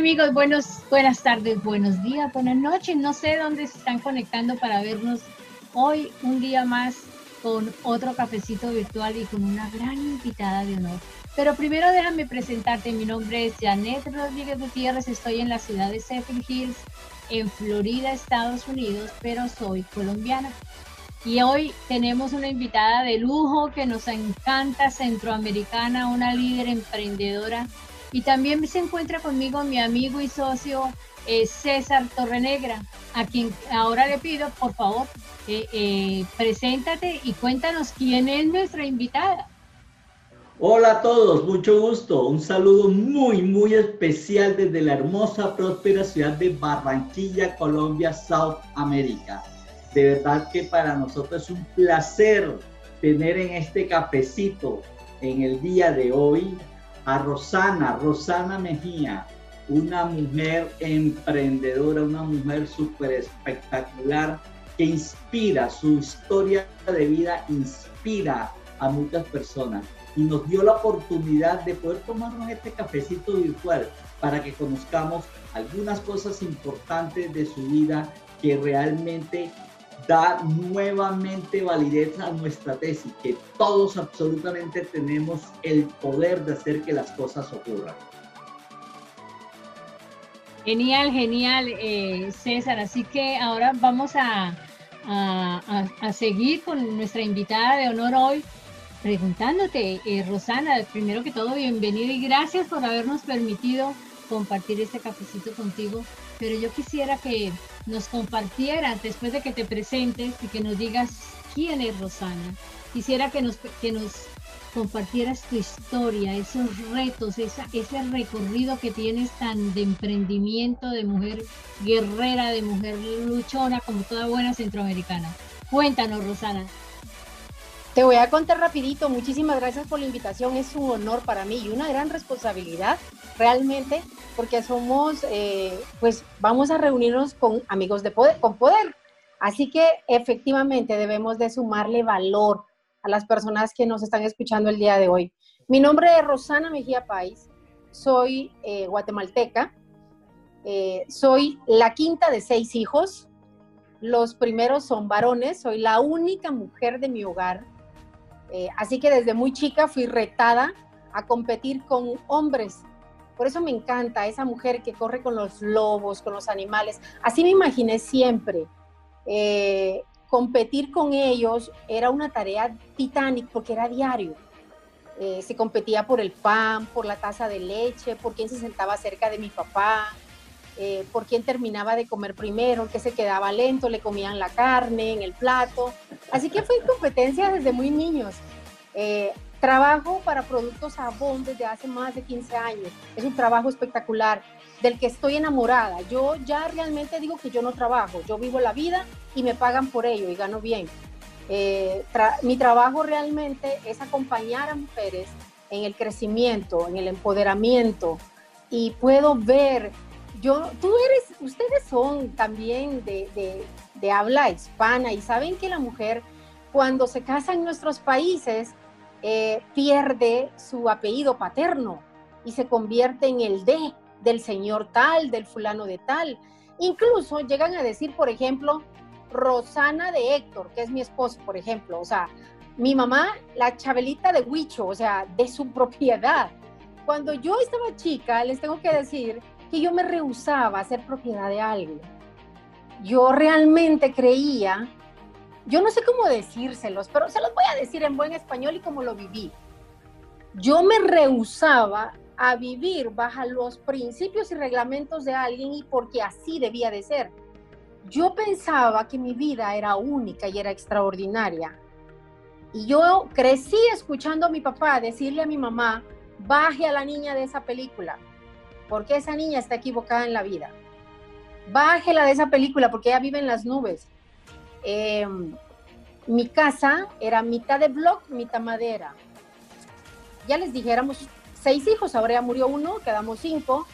Amigos, buenos, buenas tardes, buenos días, buenas noches. No sé dónde se están conectando para vernos hoy un día más con otro cafecito virtual y con una gran invitada de honor. Pero primero déjame presentarte, mi nombre es Janet Rodríguez Gutiérrez, estoy en la ciudad de Zephyrhills, Hills, en Florida, Estados Unidos, pero soy colombiana. Y hoy tenemos una invitada de lujo que nos encanta, centroamericana, una líder emprendedora. Y también se encuentra conmigo mi amigo y socio eh, César Torrenegra, a quien ahora le pido, por favor, eh, eh, preséntate y cuéntanos quién es nuestra invitada. Hola a todos, mucho gusto. Un saludo muy, muy especial desde la hermosa, próspera ciudad de Barranquilla, Colombia, South America. De verdad que para nosotros es un placer tener en este cafecito en el día de hoy a Rosana, Rosana Mejía, una mujer emprendedora, una mujer súper espectacular que inspira, su historia de vida inspira a muchas personas y nos dio la oportunidad de poder tomarnos este cafecito virtual para que conozcamos algunas cosas importantes de su vida que realmente da nuevamente validez a nuestra tesis, que todos absolutamente tenemos el poder de hacer que las cosas ocurran. Genial, genial, eh, César. Así que ahora vamos a, a, seguir con nuestra invitada de honor hoy, preguntándote, eh, Rosana, primero que todo, bienvenida y gracias por habernos permitido compartir este cafecito contigo. Pero yo quisiera que nos compartieras después de que te presentes y que nos digas quién es Rosana. Quisiera que nos, que nos compartieras tu historia, esos retos, ese recorrido que tienes tan de emprendimiento, de mujer guerrera, de mujer luchona, como toda buena centroamericana. Cuéntanos, Rosana. Te voy a contar rapidito, muchísimas gracias por la invitación, es un honor para mí y una gran responsabilidad realmente, porque somos, eh, pues vamos a reunirnos con amigos de poder, con poder. Así que efectivamente debemos de sumarle valor a las personas que nos están escuchando el día de hoy. Mi nombre es Rosana Mejía País, soy eh, guatemalteca, eh, soy la quinta de seis hijos, los primeros son varones, soy la única mujer de mi hogar, eh, así que desde muy chica fui retada a competir con hombres. Por eso me encanta esa mujer que corre con los lobos, con los animales. Así me imaginé siempre competir con ellos era una tarea titánica porque era diario. Eh, se competía por el pan, por la taza de leche, por quién se sentaba cerca de mi papá, eh, por quién terminaba de comer primero, que se quedaba lento, le comían la carne en el plato. Así que fue competencia desde muy niños. Eh, trabajo para Productos Avon desde hace más de 15 años. Es un trabajo espectacular del que estoy enamorada. Yo ya realmente digo que yo no trabajo, yo vivo la vida y me pagan por ello y gano bien. Eh, mi trabajo realmente es acompañar a mujeres en el crecimiento, en el empoderamiento y puedo ver, yo, tú eres, ustedes son también de habla hispana y saben que la mujer cuando se casa en nuestros países eh, pierde su apellido paterno y se convierte en el de del señor tal, del fulano de tal. Incluso llegan a decir, por ejemplo, Rosana de Héctor, que es mi esposo, por ejemplo. O sea, mi mamá, la Chabelita de Huicho, o sea, de su propiedad. Cuando yo estaba chica, les tengo que decir que yo me rehusaba a ser propiedad de alguien. Yo realmente creía, yo no sé cómo decírselos, pero se los voy a decir en buen español y como lo viví. Yo me rehusaba a vivir bajo los principios y reglamentos de alguien y porque así debía de ser. Yo pensaba que mi vida era única y era extraordinaria. Y yo crecí escuchando a mi papá decirle a mi mamá, baje a la niña de esa película, porque esa niña está equivocada en la vida. Bájela de esa película porque ella vive en las nubes. Em, mi casa era mitad de block, mitad madera. Ya les dijéramos seis hijos, ahora ya murió uno, quedamos cinco.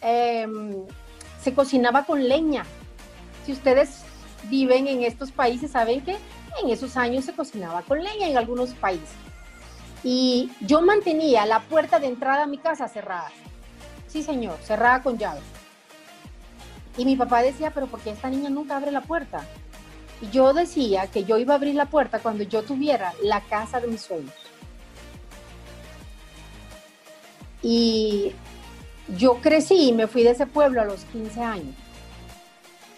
Em, se cocinaba con leña. Si ustedes viven en estos países, saben que en esos años se cocinaba con leña en algunos países. Y yo mantenía la puerta de entrada a mi casa cerrada. Sí, señor, cerrada con llave. Y mi papá decía, pero ¿por qué esta niña nunca abre la puerta? Y yo decía que yo iba a abrir la puerta cuando yo tuviera la casa de mis sueños. Y yo crecí y me fui de ese pueblo a los 15 años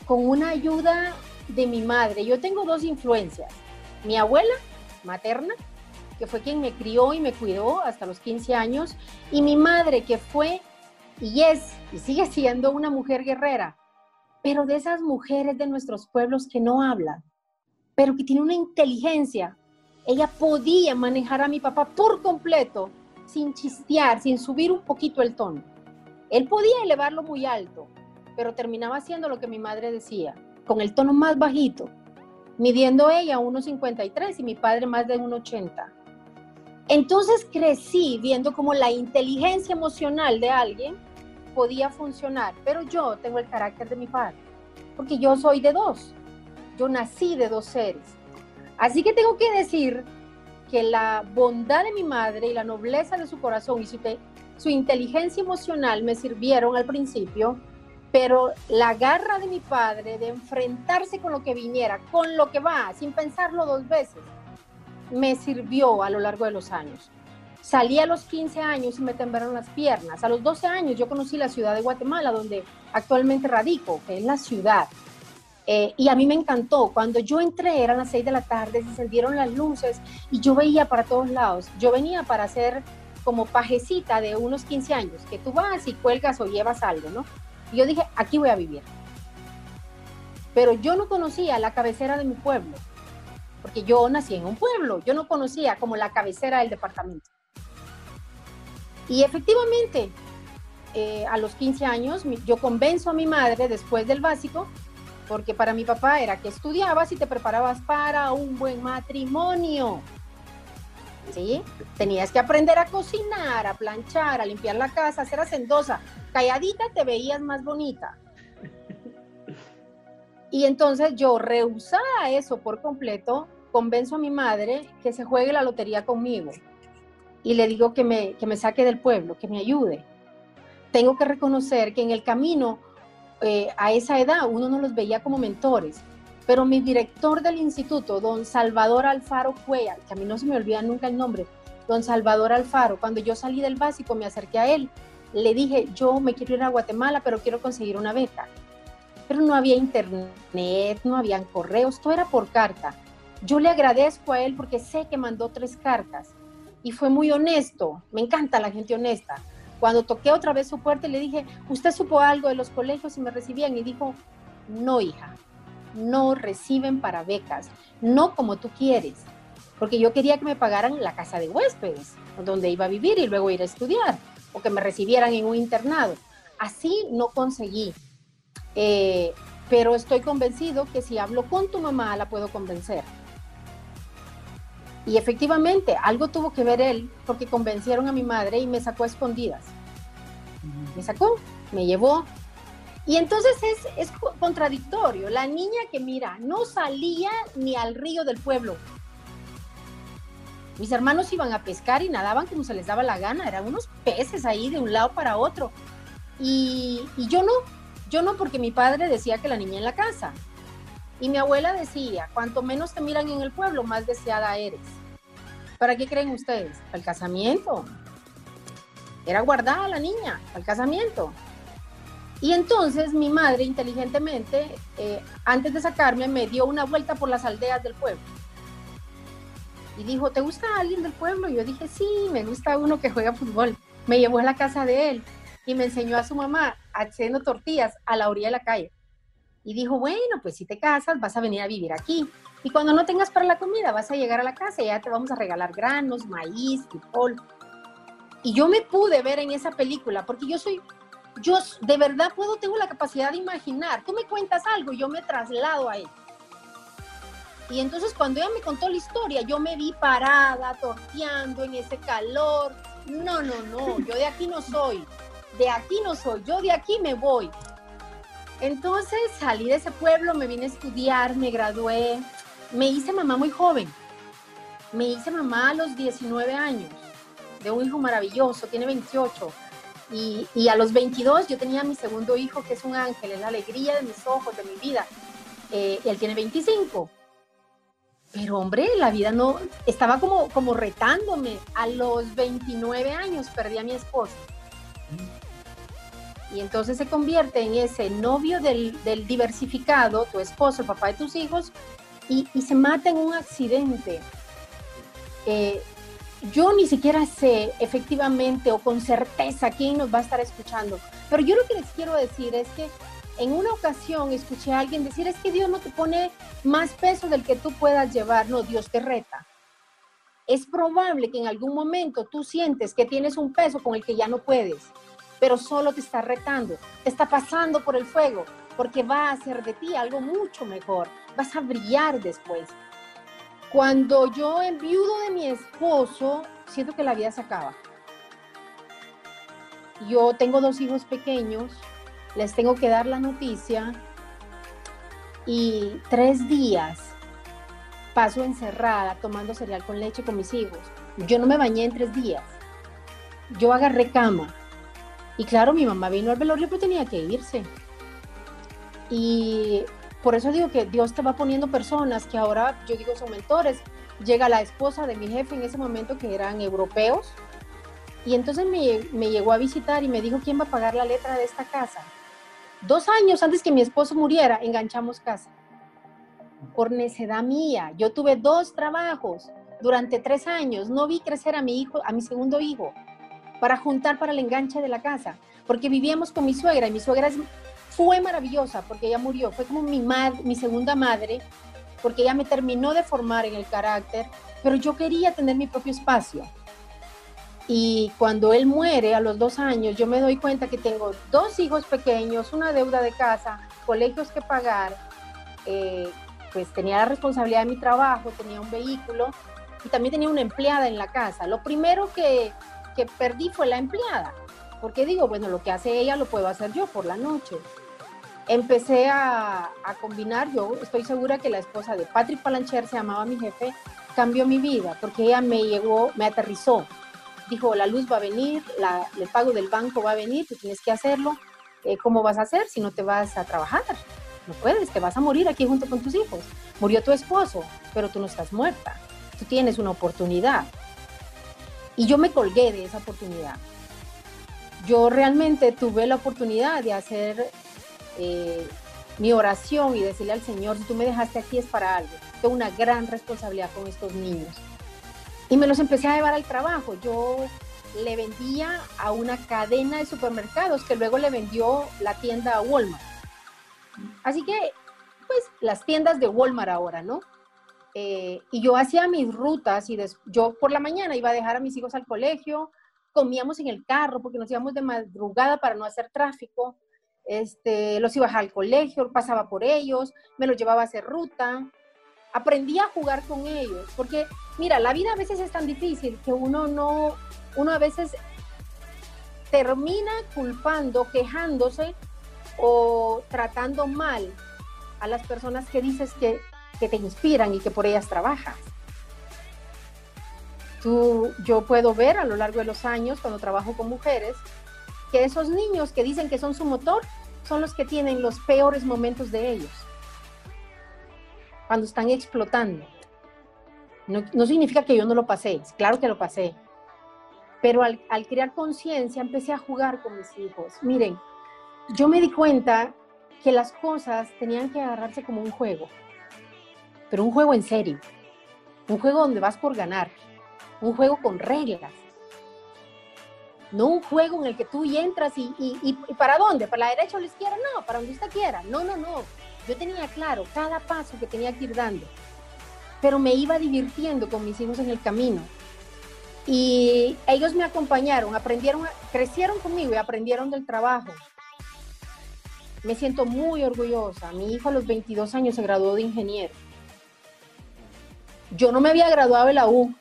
con una ayuda de mi madre. Yo tengo dos influencias. Mi abuela materna, que fue quien me crió y me cuidó hasta los 15 años, y mi madre, que fue y es y sigue siendo una mujer guerrera, pero de esas mujeres de nuestros pueblos que no hablan, pero que tiene una inteligencia. Ella podía manejar a mi papá por completo, sin chistear, sin subir un poquito el tono. Él podía elevarlo muy alto, pero terminaba haciendo lo que mi madre decía, con el tono más bajito, midiendo ella 1,53 y mi padre más de 1,80. Entonces crecí viendo cómo la inteligencia emocional de alguien podía funcionar, pero yo tengo el carácter de mi padre, porque yo soy de dos, yo nací de dos seres. Así que tengo que decir que la bondad de mi madre y la nobleza de su corazón y su, su inteligencia emocional me sirvieron al principio pero la garra de mi padre de enfrentarse con lo que viniera, con lo que va, sin pensarlo dos veces, me sirvió a lo largo de los años. Salí a los 15 años y me temblaron las piernas. A los 12 años yo conocí la ciudad de Guatemala, donde actualmente radico, que es la ciudad. Eh, y a mí me encantó. Cuando yo entré, eran las 6 de la tarde, se encendieron las luces y yo veía para todos lados. Yo venía para hacer como pajecita de unos 15 años, que tú vas y cuelgas o llevas algo, ¿no? Y yo dije, aquí voy a vivir. Pero yo no conocía la cabecera de mi pueblo, porque yo nací en un pueblo, yo no conocía como la cabecera del departamento. Y efectivamente, eh, a los 15 años, yo convenzo a mi madre después del básico, porque para mi papá era que estudiabas y te preparabas para un buen matrimonio. ¿Sí? Tenías que aprender a cocinar, a planchar, a limpiar la casa, a ser hacendosa, calladita te veías más bonita. Y entonces yo, rehusada eso por completo, convenzo a mi madre que se juegue la lotería conmigo. Y le digo que me, que me saque del pueblo, que me ayude. Tengo que reconocer que en el camino eh, a esa edad uno no los veía como mentores. Pero mi director del instituto, don Salvador Alfaro Cuella, que a mí no se me olvida nunca el nombre, don Salvador Alfaro, cuando yo salí del básico me acerqué a él le dije, yo me quiero ir a Guatemala, pero quiero conseguir una beca. Pero no había internet, no habían correos, todo era por carta. Yo le agradezco a él porque sé que mandó tres cartas y fue muy honesto. Me encanta la gente honesta. Cuando toqué otra vez su puerta le dije, ¿usted supo algo de los colegios y me recibían? Y dijo, no, hija, no reciben para becas, no como tú quieres, porque yo quería que me pagaran la casa de huéspedes, donde iba a vivir y luego ir a estudiar o que me recibieran en un internado. Así no conseguí. Eh, pero estoy convencido que si hablo con tu mamá la puedo convencer. Y efectivamente, algo tuvo que ver él porque convencieron a mi madre y me sacó a escondidas. Me sacó, me llevó. Y entonces es, es contradictorio. La niña que mira, no salía ni al río del pueblo, mis hermanos iban a pescar y nadaban como se les daba la gana, eran unos peces ahí de un lado para otro. Y, yo no, yo no porque mi padre decía que la niña en la casa. Y mi abuela decía, cuanto menos te miran en el pueblo, más deseada eres. ¿Para qué creen ustedes? ¿Para el casamiento? Era guardada la niña, el casamiento. Y entonces mi madre inteligentemente, eh, antes de sacarme, me dio una vuelta por las aldeas del pueblo y dijo, ¿te gusta alguien del pueblo? Y yo dije, sí, me gusta uno que juega fútbol. Me llevó a la casa de él y me enseñó a su mamá haciendo tortillas a la orilla de la calle. Y dijo, bueno, pues si te casas, vas a venir a vivir aquí. Y cuando no tengas para la comida, vas a llegar a la casa y ya te vamos a regalar granos, maíz, frijol. Y yo me pude ver en esa película, porque yo soy, yo de verdad puedo, tengo la capacidad de imaginar. Tú me cuentas algo, yo me traslado a él. Y entonces cuando ella me contó la historia, yo me vi parada, torteando en ese calor. No, no, no, yo de aquí no soy. De aquí no soy, yo de aquí me voy. Entonces salí de ese pueblo, me vine a estudiar, me gradué. Me hice mamá muy joven. Me hice mamá a los 19 años, de un hijo maravilloso, tiene 28. Y, a los 22 yo tenía mi segundo hijo, que es un ángel, es la alegría de mis ojos, de mi vida. Eh, él tiene 25. Pero hombre, la vida no, estaba como, como retándome. A los 29 años perdí a mi esposo. Y entonces se convierte en ese novio del, diversificado, tu esposo, el papá de tus hijos, y, se mata en un accidente. Yo ni siquiera sé efectivamente o con certeza quién nos va a estar escuchando, pero yo lo que les quiero decir es que en una ocasión escuché a alguien decir, es que Dios no te pone más peso del que tú puedas llevar, no, Dios te reta. Es probable que en algún momento tú sientes que tienes un peso con el que ya no puedes, pero solo te está retando, te está pasando por el fuego, porque va a hacer de ti algo mucho mejor, vas a brillar después. Cuando yo enviudo de mi esposo, siento que la vida se acaba. Yo tengo dos hijos pequeños, les tengo que dar la noticia y tres días paso encerrada tomando cereal con leche con mis hijos. Yo no me bañé en tres días. Yo agarré cama. Y claro, mi mamá vino al velorio, pero tenía que irse. Y por eso digo que Dios te va poniendo personas que ahora yo digo son mentores. Llega la esposa de mi jefe en ese momento que eran europeos. Y entonces me, me llegó a visitar y me dijo, ¿quién va a pagar la letra de esta casa? Dos años antes que mi esposo muriera, enganchamos casa. Por necedad mía. Yo tuve dos trabajos durante tres años. No vi crecer a mi hijo, a mi segundo hijo, para juntar para el enganche de la casa. Porque vivíamos con mi suegra y mi suegra fue maravillosa porque ella murió. Fue como mi, mi segunda madre porque ella me terminó de formar en el carácter, pero yo quería tener mi propio espacio. Y cuando él muere a los dos años, yo me doy cuenta que tengo dos hijos pequeños, una deuda de casa, colegios que pagar, eh, pues tenía la responsabilidad de mi trabajo, tenía un vehículo y también tenía una empleada en la casa. Lo primero que, que perdí fue la empleada, porque digo, bueno, lo que hace ella lo puedo hacer yo por la noche. Empecé a, combinar, yo estoy segura que la esposa de Patrick Palancher, se llamaba mi jefe, cambió mi vida, porque ella me llegó, me aterrizó dijo, la luz va a venir, el pago del banco va a venir, tú tienes que hacerlo. Eh, ¿Cómo vas a hacer si no te vas a trabajar? No puedes, te vas a morir aquí junto con tus hijos. Murió tu esposo, pero tú no estás muerta. Tú tienes una oportunidad. Y yo me colgué de esa oportunidad. Yo realmente tuve la oportunidad de hacer eh, mi oración y decirle al Señor, si tú me dejaste aquí es para algo. Tengo una gran responsabilidad con estos niños. Y me los empecé a llevar al trabajo. Yo le vendía a una cadena de supermercados que luego le vendió la tienda a Walmart. Así que, pues, las tiendas de Walmart ahora, ¿no? Eh, y yo hacía mis rutas y yo por la mañana iba a dejar a mis hijos al colegio, comíamos en el carro porque nos íbamos de madrugada para no hacer tráfico. Este, los iba a dejar al colegio, pasaba por ellos, me los llevaba a hacer ruta, aprendí a jugar con ellos, porque mira, la vida a veces es tan difícil que uno no, uno a veces termina culpando, quejándose o tratando mal a las personas que dices que, que te inspiran y que por ellas trabajas. Tú, yo puedo ver a lo largo de los años, cuando trabajo con mujeres, que esos niños que dicen que son su motor son los que tienen los peores momentos de ellos cuando están explotando. No, significa que yo no lo pasé, claro que lo pasé. Pero al, al crear conciencia empecé a jugar con mis hijos. Miren, yo me di cuenta que las cosas tenían que agarrarse como un juego, pero un juego en serio, un juego donde vas por ganar, un juego con reglas, no un juego en el que tú entras y, y, y, para dónde, para la derecha o la izquierda, no, para donde usted quiera, no, no, no, yo tenía claro cada paso que tenía que ir dando, pero me iba divirtiendo con mis hijos en el camino. Y ellos me acompañaron, aprendieron, crecieron conmigo y aprendieron del trabajo. Me siento muy orgullosa. Mi hijo a los 22 años se graduó de ingeniero. Yo no me había graduado de la U,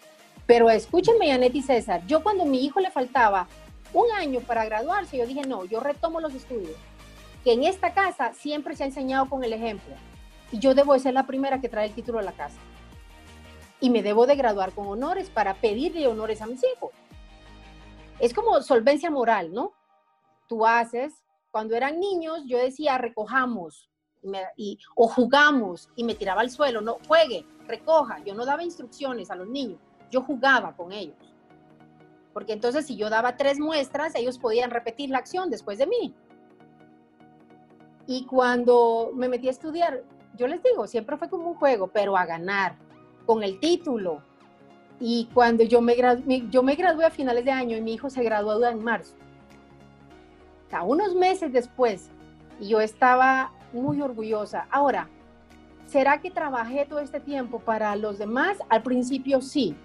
pero escúchenme, Janet y César, yo cuando a mi hijo le faltaba un año para graduarse, yo dije, no, yo retomo los estudios que en esta casa siempre se ha enseñado con el ejemplo. Y yo debo de ser la primera que trae el título a la casa. Y me debo de graduar con honores para pedirle honores a mis hijos. Es como solvencia moral, ¿no? tú haces. Cuando eran niños, yo decía, recojamos, o jugamos, y me tiraba al suelo, no, juegue, recoja. Yo no daba instrucciones a los niños, yo jugaba con ellos. Porque entonces si yo daba tres muestras, ellos podían repetir la acción después de mí. Y cuando me metí a estudiar, yo les digo, siempre fue como un juego, pero a ganar, con el título. Y cuando yo me, yo me gradué a finales de año y mi hijo se graduó en marzo, a unos meses después, y yo estaba muy orgullosa. Ahora, ¿será que trabajé todo este tiempo para los demás? Al principio sí.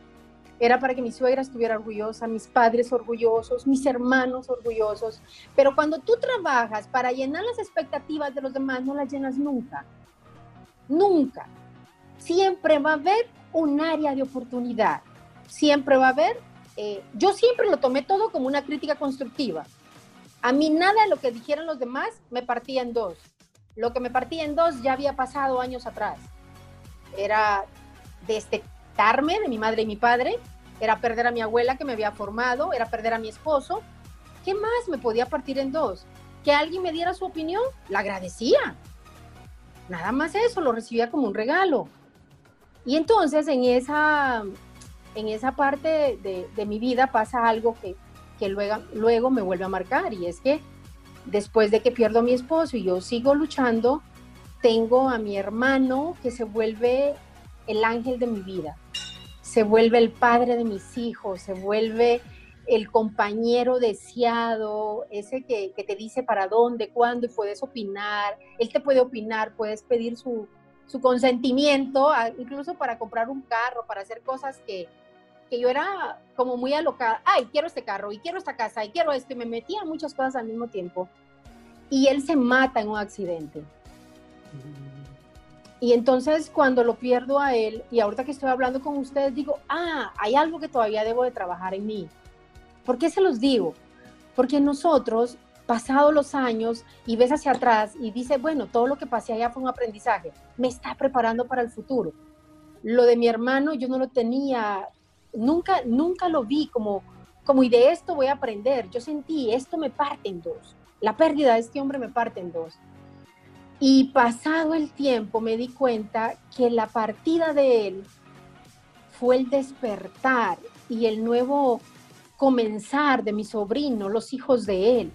Era para que mi suegra estuviera orgullosa, mis padres orgullosos, mis hermanos orgullosos. Pero cuando tú trabajas para llenar las expectativas de los demás, no las llenas nunca. Nunca. Siempre va a haber un área de oportunidad. Siempre va a haber, eh, yo siempre lo tomé todo como una crítica constructiva. A mí nada de lo que dijeron los demás me partía en dos. Lo que me partía en dos ya había pasado años atrás. Era destettarme de mi madre y mi padre, era perder a mi abuela que me había formado, era perder a mi esposo. ¿Qué más me podía partir en dos? Que alguien me diera su opinión, la agradecía. Nada más eso, lo recibía como un regalo. Y entonces en esa, en esa parte de, mi vida pasa algo que, luego, luego me vuelve a marcar y es que después de que pierdo a mi esposo y yo sigo luchando, tengo a mi hermano que se vuelve el ángel de mi vida, se vuelve el padre de mis hijos, se vuelve el compañero deseado, ese que, te dice para dónde, cuándo y puedes opinar. Él te puede opinar, puedes pedir su, consentimiento, incluso para comprar un carro, para hacer cosas que, que yo era como muy alocada. Ay, quiero este carro y quiero esta casa y quiero esto y me metía muchas cosas al mismo tiempo. Y él se mata en un accidente. Y entonces cuando lo pierdo a él, y ahorita que estoy hablando con ustedes, digo, ah, hay algo que todavía debo de trabajar en mí ¿Por qué se los digo? Porque nosotros, pasados los años, y ves hacia atrás y dices, bueno, todo lo que pasé allá fue un aprendizaje, me está preparando para el futuro. Lo de mi hermano yo no lo tenía, nunca, nunca lo vi como, como y de esto voy a aprender. Yo sentí, esto me parte en dos. La pérdida de este hombre me parte en dos. Y pasado el tiempo me di cuenta que la partida de él fue el despertar y el nuevo comenzar de mi sobrino, los hijos de él.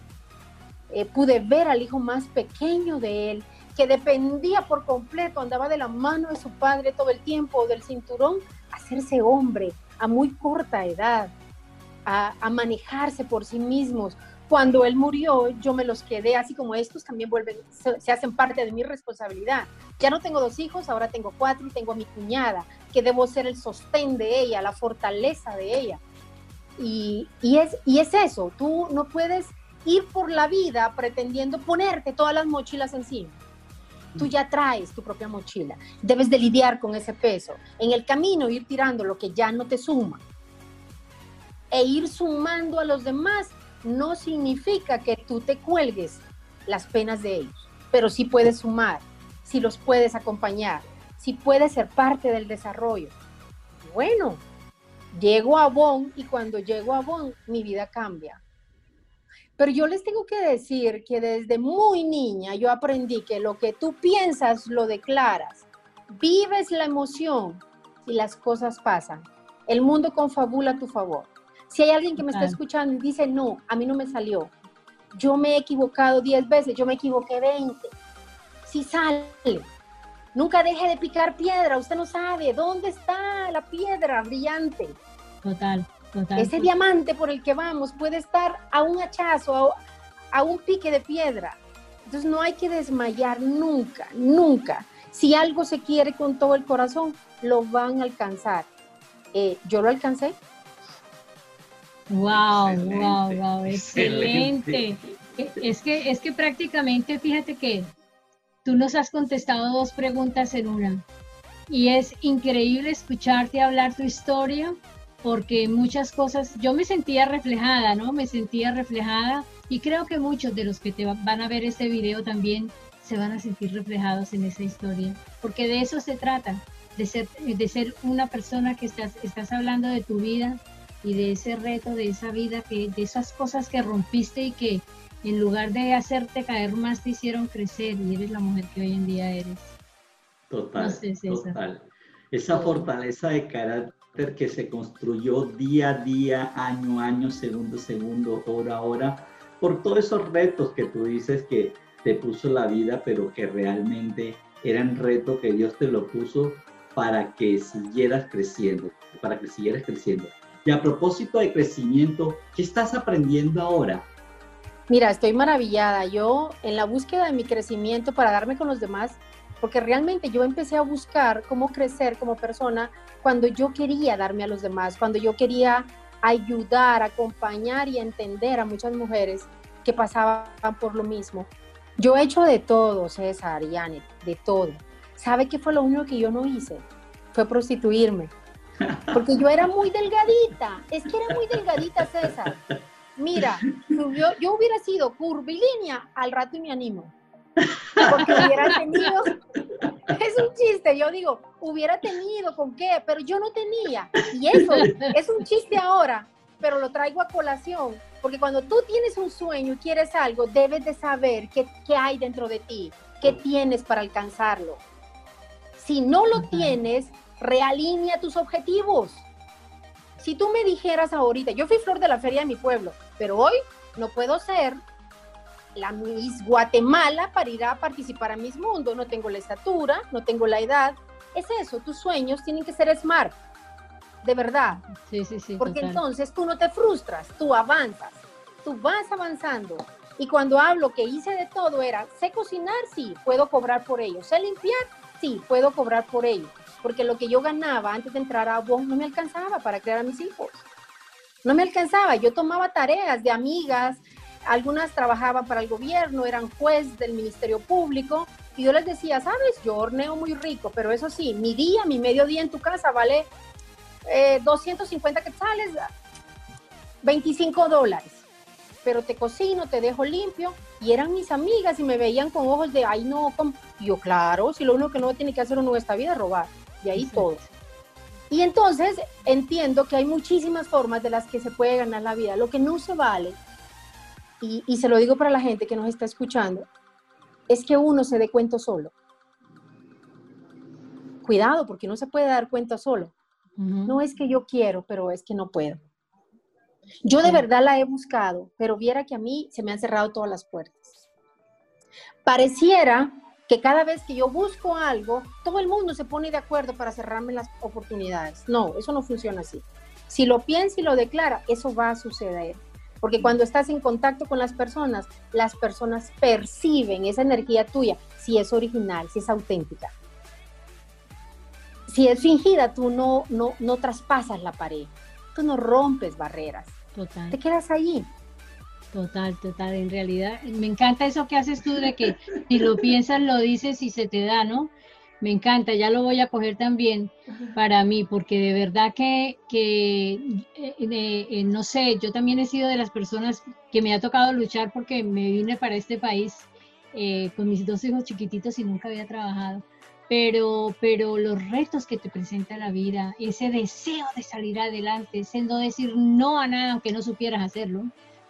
Eh, pude ver al hijo más pequeño de él, que dependía por completo, andaba de la mano de su padre todo el tiempo, del cinturón, hacerse hombre a muy corta edad, a, a manejarse por sí mismos. Cuando él murió, yo me los quedé, así como estos también vuelven, se, hacen parte de mi responsabilidad. Ya no tengo dos hijos, ahora tengo cuatro y tengo a mi cuñada, que debo ser el sostén de ella, la fortaleza de ella y, es, y es eso, tú no puedes ir por la vida pretendiendo ponerte todas las mochilas encima. Tú ya traes tu propia mochila, debes de lidiar con ese peso. En el camino ir tirando lo que ya no te suma. E ir sumando a los demás no significa que tú te cuelgues las penas de ellos, pero sí puedes sumar, si los puedes acompañar, si puedes ser parte del desarrollo. Bueno, Llego a Bonn y cuando llego a Bonn mi vida cambia. Pero yo les tengo que decir que desde muy niña yo aprendí que lo que tú piensas lo declaras, vives la emoción y las cosas pasan. El mundo confabula a tu favor. Si hay alguien que me está escuchando y dice, no, a mí no me salió, yo me he equivocado 10 veces, yo me equivoqué 20, si sale, Nunca deje de picar piedra, usted no sabe dónde está la piedra brillante. Total, total. Ese diamante por el que vamos puede estar a un hachazo, a, un pique de piedra. Entonces no hay que desmayar nunca, nunca. Si algo se quiere con todo el corazón, lo van a alcanzar. Eh, yo lo alcancé. Wow, wow, wow, excelente. Es que, es que prácticamente, fíjate que Tú nos has contestado dos preguntas en una. Y es increíble escucharte hablar tu historia porque muchas cosas, yo me sentía reflejada, ¿no? Me sentía reflejada y creo que muchos de los que te van a ver este video también se van a sentir reflejados en esa historia, porque de eso se trata, de ser, de ser una persona que estás, estás hablando de tu vida y de ese reto, de esa vida, que, de esas cosas que rompiste y que en lugar de hacerte caer más, te hicieron crecer y eres la mujer que hoy en día eres. Total, total. Esa fortaleza de carácter que se construyó día a día, año a año, segundo a segundo, hora a hora, por todos esos retos que tú dices que te puso la vida, pero que realmente eran retos que Dios te lo puso para que siguieras creciendo, para que siguieras creciendo. Y a propósito de crecimiento, ¿qué estás aprendiendo ahora? Mira, estoy maravillada. Yo en la búsqueda de mi crecimiento para darme con los demás, porque realmente yo empecé a buscar cómo crecer como persona cuando yo quería darme a los demás, cuando yo quería ayudar, acompañar y entender a muchas mujeres que pasaban por lo mismo. Yo he hecho de todo, César y Janet, de todo. ¿Sabe qué fue lo único que yo no hice? Fue prostituirme. Porque yo era muy delgadita, es que era muy delgadita, César. Mira, yo, yo hubiera sido curvilínea, al rato y me animo. Porque hubiera tenido, es un chiste, yo digo, hubiera tenido con qué, pero yo no tenía. Y eso es un chiste ahora, pero lo traigo a colación, porque cuando tú tienes un sueño y quieres algo, debes de saber qué, qué hay dentro de ti, qué tienes para alcanzarlo. Si no lo tienes, realinea tus objetivos. Si tú me dijeras ahorita, yo fui flor de la feria de mi pueblo, pero hoy no puedo ser la Miss Guatemala para ir a participar a Miss Mundo, no tengo la estatura, no tengo la edad. Es eso, tus sueños tienen que ser smart, de verdad. Sí, sí, sí. Porque entonces tú no te frustras, tú avanzas, tú vas avanzando. Y cuando hablo que hice de todo era, sé cocinar, sí, puedo cobrar por ello. Sé limpiar, sí, puedo cobrar por ello porque lo que yo ganaba antes de entrar a vos no me alcanzaba para crear a mis hijos. No me alcanzaba. Yo tomaba tareas de amigas, algunas trabajaban para el gobierno, eran juez del Ministerio Público, y yo les decía, sabes, yo horneo muy rico, pero eso sí, mi día, mi mediodía en tu casa vale 250 quetzales, 25 dólares, pero te cocino, te dejo limpio, y eran mis amigas y me veían con ojos de, ay no, yo claro, si lo único que no tiene que hacer uno en esta vida es robar y ahí todo. Y entonces entiendo que hay muchísimas formas de las que se puede ganar la vida. Lo que no se vale, y, y se lo digo para la gente que nos está escuchando, es que uno se dé cuenta solo. Cuidado, porque no se puede dar cuenta solo. No es que yo quiero, pero es que no puedo. Yo de verdad la he buscado, pero viera que a mí se me han cerrado todas las puertas. Pareciera que cada vez que yo busco algo, todo el mundo se pone de acuerdo para cerrarme las oportunidades. No, eso no funciona así. Si lo piensa y lo declara, eso va a suceder. Porque cuando estás en contacto con las personas, las personas perciben esa energía tuya, si es original, si es auténtica. Si es fingida, tú no, no, no traspasas la pared, tú no rompes barreras. Total. Te quedas allí. Total, total. En realidad, me encanta eso que haces tú de que si lo piensas, lo dices y se te da, ¿no? Me encanta, ya lo voy a coger también para mí, porque de verdad que, que eh, eh, no sé, yo también he sido de las personas que me ha tocado luchar porque me vine para este país eh, con mis dos hijos chiquititos y nunca había trabajado. Pero, pero los retos que te presenta la vida, ese deseo de salir adelante, ese no decir no a nada aunque no supieras hacerlo,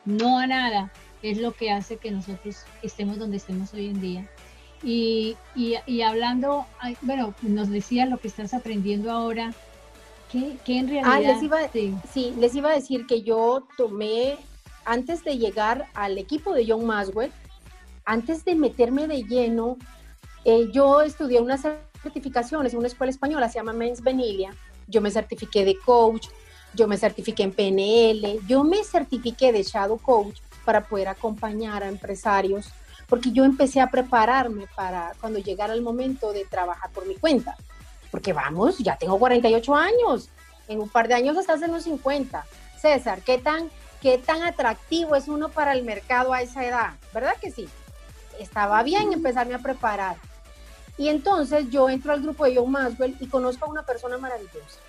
no a nada, es lo que hace que nosotros estemos donde estemos hoy en día. Y, y, hablando, bueno, nos decía lo que estás aprendiendo ahora, que, en realidad... Ah, les iba, sí. les iba a decir que yo tomé, antes de llegar al equipo de John Maswell, antes de meterme de lleno, eh, yo estudié unas certificaciones en una escuela española, se llama Men's Benilia, yo me certifiqué de coach, yo me certifiqué en PNL, yo me certifiqué de Shadow Coach para poder acompañar a empresarios, porque yo empecé a prepararme para cuando llegara el momento de trabajar por mi cuenta. Porque vamos, ya tengo 48 años, en un par de años estás en los 50. César, ¿qué tan, qué tan atractivo es uno para el mercado a esa edad? ¿Verdad que sí? Estaba bien empezarme a preparar. Y entonces yo entro al grupo de John Maxwell y conozco a una persona maravillosa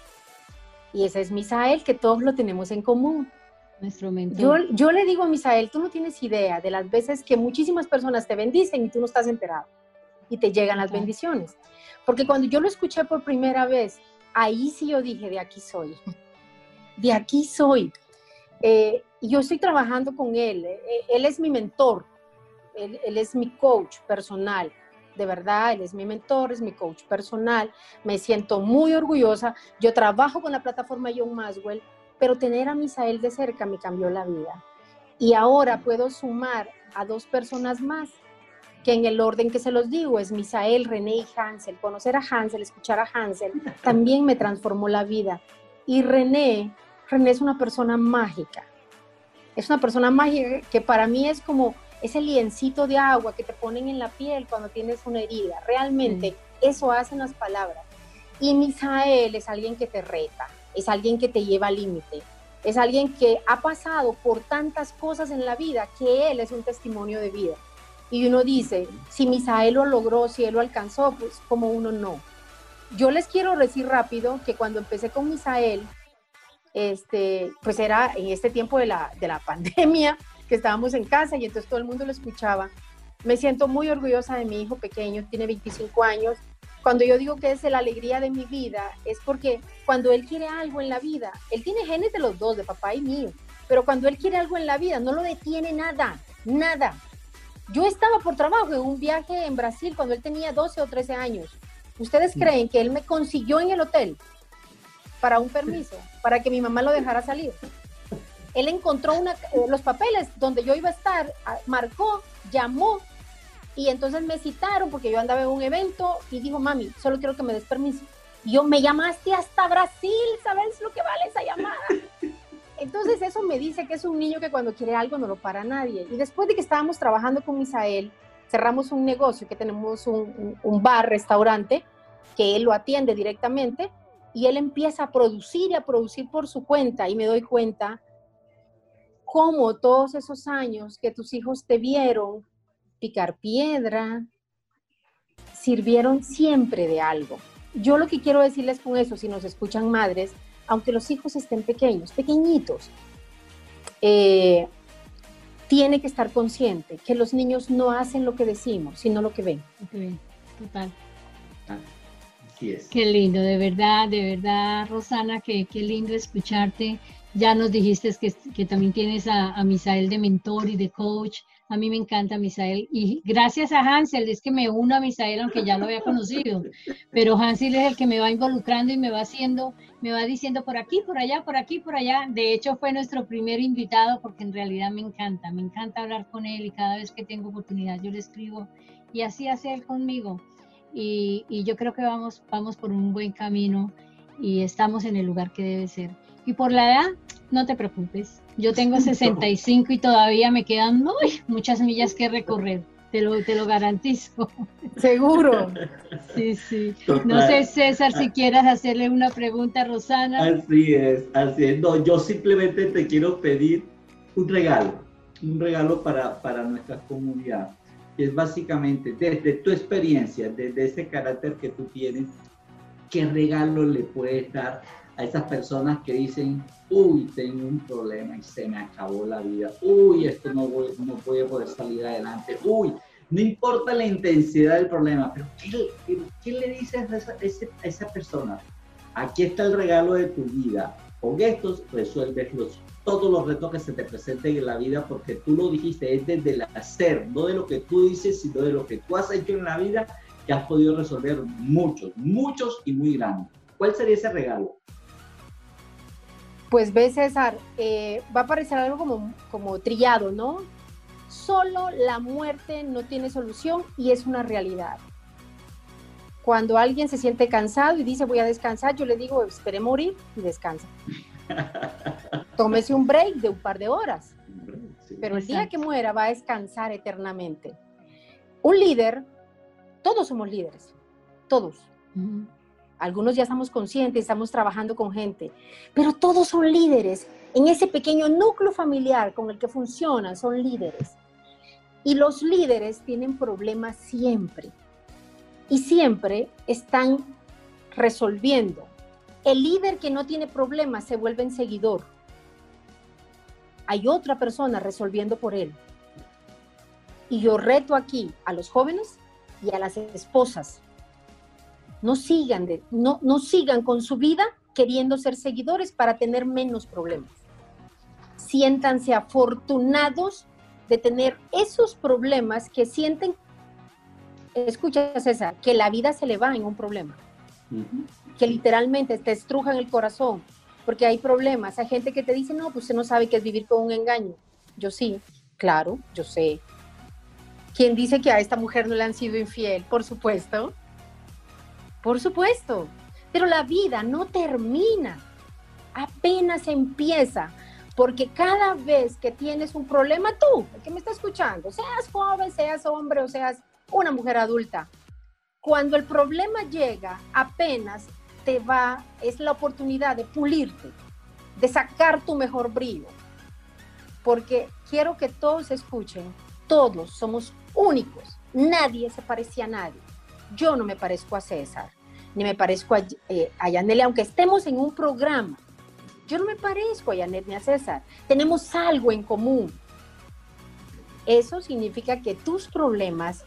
y ese es Misael, que todos lo tenemos en común. Nuestro mentor. Yo, yo le digo a Misael, tú no tienes idea de las veces que muchísimas personas te bendicen y tú no estás enterado y te llegan las bendiciones. Porque cuando yo lo escuché por primera vez, ahí sí yo dije, de aquí soy, de aquí soy. Eh, Y yo estoy trabajando con él. Eh, eh, él es mi mentor. Él, él, es mi coach personal. De verdad, él es mi mentor, es mi coach personal. Me siento muy orgullosa. Yo trabajo con la plataforma John Maswell, pero tener a Misael de cerca me cambió la vida. Y ahora puedo sumar a dos personas más que en el orden que se los digo es Misael, René y Hansel. Conocer a Hansel, escuchar a Hansel, también me transformó la vida. Y René, René es una persona mágica. Es una persona mágica que para mí es como ese liencito de agua que te ponen en la piel cuando tienes una herida. Realmente eso hacen las palabras. Y Misael es alguien que te reta, es alguien que te lleva al límite, es alguien que ha pasado por tantas cosas en la vida que él es un testimonio de vida. Y uno dice, si Misael lo logró, si él lo alcanzó, pues como uno no. Yo les quiero decir rápido que cuando empecé con Misael, este, pues era en este tiempo de la, de la pandemia, que estábamos en casa y entonces todo el mundo lo escuchaba. Me siento muy orgullosa de mi hijo pequeño, tiene 25 años. Cuando yo digo que es la alegría de mi vida, es porque cuando él quiere algo en la vida, él tiene genes de los dos, de papá y mío, pero cuando él quiere algo en la vida, no lo detiene nada, nada. Yo estaba por trabajo en un viaje en Brasil cuando él tenía 12 o 13 años. ¿Ustedes creen que él me consiguió en el hotel para un permiso, para que mi mamá lo dejara salir? Él encontró una, eh, los papeles donde yo iba a estar, marcó, llamó y entonces me citaron porque yo andaba en un evento y dijo, mami, solo quiero que me des permiso. Y yo, me llamaste hasta Brasil, ¿sabes lo que vale esa llamada? Entonces eso me dice que es un niño que cuando quiere algo no lo para nadie. Y después de que estábamos trabajando con Misael, cerramos un negocio que tenemos un, bar, restaurante, que él lo atiende directamente y él empieza a producir y a producir por su cuenta y me doy cuenta cómo todos esos años que tus hijos te vieron picar piedra, sirvieron siempre de algo. Yo lo que quiero decirles con eso, si nos escuchan madres, aunque los hijos estén pequeños, pequeñitos, eh, tiene que estar consciente que los niños no hacen lo que decimos, sino lo que ven. Total. Qué lindo, de verdad, de verdad, Rosana, qué, qué lindo escucharte. Ya nos dijiste que, que también tienes a, Misael de mentor y de coach. A mí me encanta Misael y gracias a Hansel es que me uno a Misael aunque ya lo había conocido, pero Hansel es el que me va involucrando y me va haciendo, me va diciendo por aquí, por allá, por aquí, por allá. De hecho fue nuestro primer invitado porque en realidad me encanta, me encanta hablar con él y cada vez que tengo oportunidad yo le escribo y así hace él conmigo. Y, y yo creo que vamos, vamos por un buen camino y estamos en el lugar que debe ser. Y por la edad, no te preocupes. Yo tengo 65 y todavía me quedan muchas millas que recorrer. Te lo, te lo garantizo. Seguro. Sí, sí. No sé, César, si quieras hacerle una pregunta a Rosana. Así es, así es. No, yo simplemente te quiero pedir un regalo, un regalo para, para nuestra comunidad. Y es básicamente, desde tu experiencia, desde ese carácter que tú tienes, ¿qué regalo le puedes dar a esas personas que dicen, uy, tengo un problema y se me acabó la vida, uy, esto no voy, no voy poder salir adelante, uy, no importa la intensidad del problema, pero ¿qué, le dices a esa, a esa persona? Aquí está el regalo de tu vida. Con estos resuelves todos los retos que se te presenten en la vida porque tú lo dijiste, es desde el hacer, no de lo que tú dices, sino de lo que tú has hecho en la vida que has podido resolver muchos, muchos y muy grandes. ¿Cuál sería ese regalo? Pues ve César, eh, va a parecer algo como, como trillado, ¿no? Solo la muerte no tiene solución y es una realidad. Cuando alguien se siente cansado y dice voy a descansar, yo le digo espere morir y descansa. Tómese un break de un par de horas. Pero el día que muera va a descansar eternamente. Un líder, todos somos líderes, todos. Algunos ya estamos conscientes, estamos trabajando con gente, pero todos son líderes. En ese pequeño núcleo familiar con el que funcionan, son líderes. Y los líderes tienen problemas siempre. Y siempre están resolviendo. El líder que no tiene problemas se vuelve en seguidor. Hay otra persona resolviendo por él. Y yo reto aquí a los jóvenes y a las esposas no sigan, de, no, no sigan con su vida queriendo ser seguidores para tener menos problemas. siéntanse afortunados de tener esos problemas que sienten, escucha César, que la vida se le va en un problema, que literalmente te estrujan el corazón, porque hay problemas, hay gente que te dice, no, pues usted no sabe qué es vivir con un engaño. Yo sí, claro, yo sé. ¿Quién dice que a esta mujer no le han sido infiel? Por supuesto. Por supuesto. Pero la vida no termina, apenas empieza. Porque cada vez que tienes un problema, tú, el que me está escuchando, seas joven, seas hombre o seas una mujer adulta, cuando el problema llega, apenas te va, es la oportunidad de pulirte, de sacar tu mejor brillo. Porque quiero que todos escuchen, todos somos únicos, nadie se parece a nadie. Yo no me parezco a César, ni me parezco a, eh, Yanele, aunque estemos en un programa yo no me parezco a Janet ni a César. Tenemos algo en común. Eso significa que tus problemas,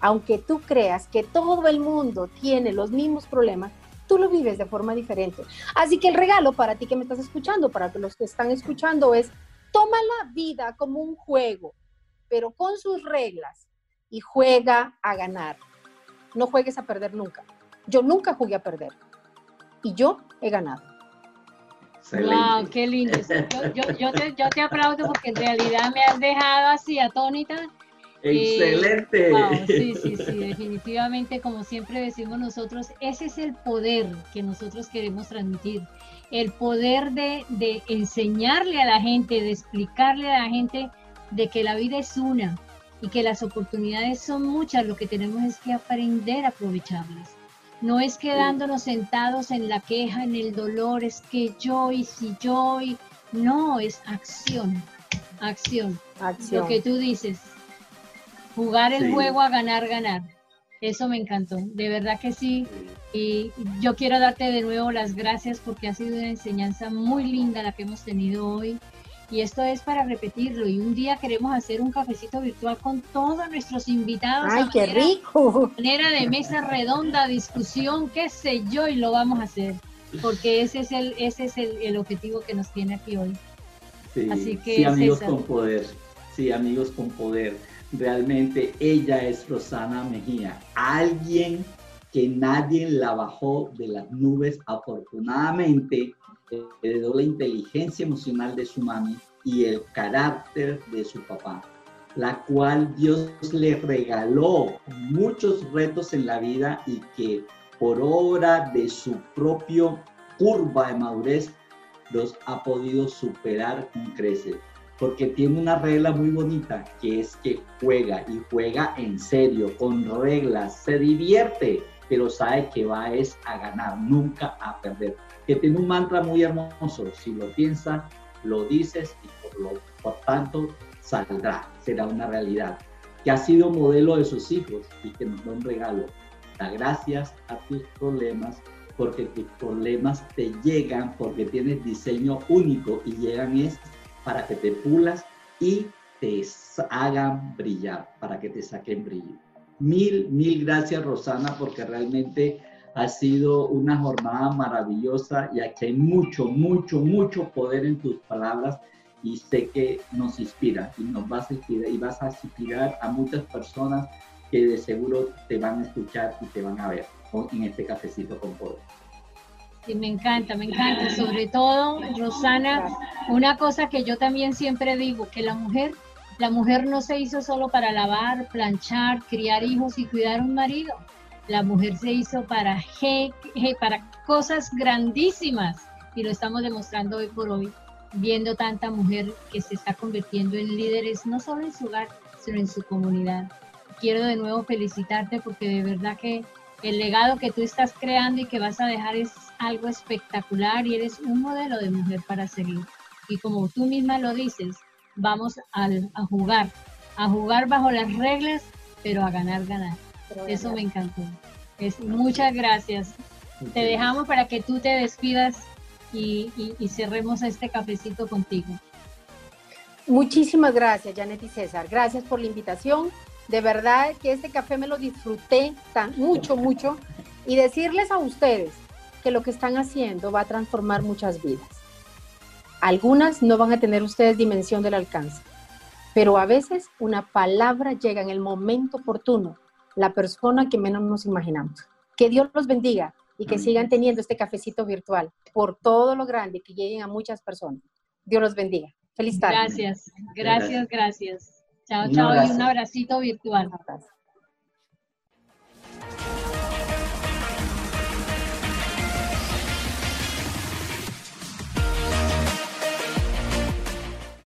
aunque tú creas que todo el mundo tiene los mismos problemas, tú lo vives de forma diferente. Así que el regalo para ti que me estás escuchando, para los que están escuchando, es toma la vida como un juego, pero con sus reglas y juega a ganar. No juegues a perder nunca. Yo nunca jugué a perder y yo he ganado. Wow, qué lindo. Yo, te, aplaudo porque en realidad me has dejado así atónita. Excelente. Eh, sí, sí, sí, definitivamente, como siempre decimos nosotros, ese es el poder que nosotros queremos transmitir. El poder de, de enseñarle a la gente, de explicarle a la gente de que la vida es una y que las oportunidades son muchas, lo que tenemos es que aprender a aprovecharlas. No es quedándonos sentados en la queja, en el dolor, es que yo y si yo y... No, es acción, acción. Lo que tú dices, jugar el juego a ganar, ganar. Eso me encantó, de verdad que sí. Y yo quiero darte de nuevo las gracias porque ha sido una enseñanza muy linda la que hemos tenido hoy y esto es para repetirlo. Y un día queremos hacer un cafecito virtual con todos nuestros invitados. ¡Ay, qué rico! Manera de mesa redonda, discusión, qué sé yo, y lo vamos a hacer. Porque ese es el, ese es el, objetivo que nos tiene aquí hoy. Sí, Así que sí, amigos con poder. Sí, amigos con poder. Realmente ella es Rosana Mejía, alguien que nadie la bajó de las nubes. Afortunadamente, heredó la inteligencia emocional de su mami y el carácter de su papá, la cual Dios le regaló muchos retos en la vida y que por obra de su propio curva de madurez los ha podido superar con creces. Porque tiene una regla muy bonita, que es que juega y juega en serio, con reglas, se divierte, pero sabe que va es a ganar, nunca a perder que tiene un mantra muy hermoso. Si lo piensas, lo dices y por, lo, por tanto saldrá, será una realidad. Que ha sido modelo de sus hijos y que nos da un regalo. Da gracias a tus problemas porque tus problemas te llegan porque tienes diseño único y llegan es para que te pulas y te hagan brillar, para que te saquen brillo. Mil, mil gracias Rosana porque realmente ha sido una jornada maravillosa y aquí hay mucho, mucho, mucho poder en tus palabras y sé que nos inspira y nos vas a inspirar y vas a inspirar a muchas personas que de seguro te van a escuchar y te van a ver en este cafecito con poder. Me encanta, me encanta. Sobre todo, Rosana, una cosa que yo también siempre digo, que la mujer, la mujer no se hizo solo para lavar, planchar, criar hijos y cuidar un marido la mujer se hizo para, para cosas grandísimas y lo estamos demostrando hoy por hoy, viendo tanta mujer que se está convirtiendo en líderes, no solo en su hogar, sino en su comunidad. Quiero de nuevo felicitarte porque de verdad que el legado que tú estás creando y que vas a dejar es algo espectacular y eres un modelo de mujer para seguir. Y como tú misma lo dices, vamos a, a jugar, a jugar bajo las reglas, pero a ganar, ganar. Eso me encantó. Es, muchas gracias. Te dejamos para que tú te despidas y, cerremos este cafecito contigo. Muchísimas gracias, Janet y César. Gracias por la invitación. De verdad que este café me lo disfruté tan mucho, mucho. Y decirles a ustedes que lo que están haciendo va a transformar muchas vidas. Algunas no van a tener ustedes dimensión del alcance, pero a veces una palabra llega en el momento oportuno, la persona que menos nos imaginamos. Que Dios los bendiga y que sigan teniendo este cafecito virtual por todo lo grande, que lleguen a muchas personas. Dios los bendiga. Feliz tarde. Gracias, gracias, gracias. Chao, chao y un abracito virtual.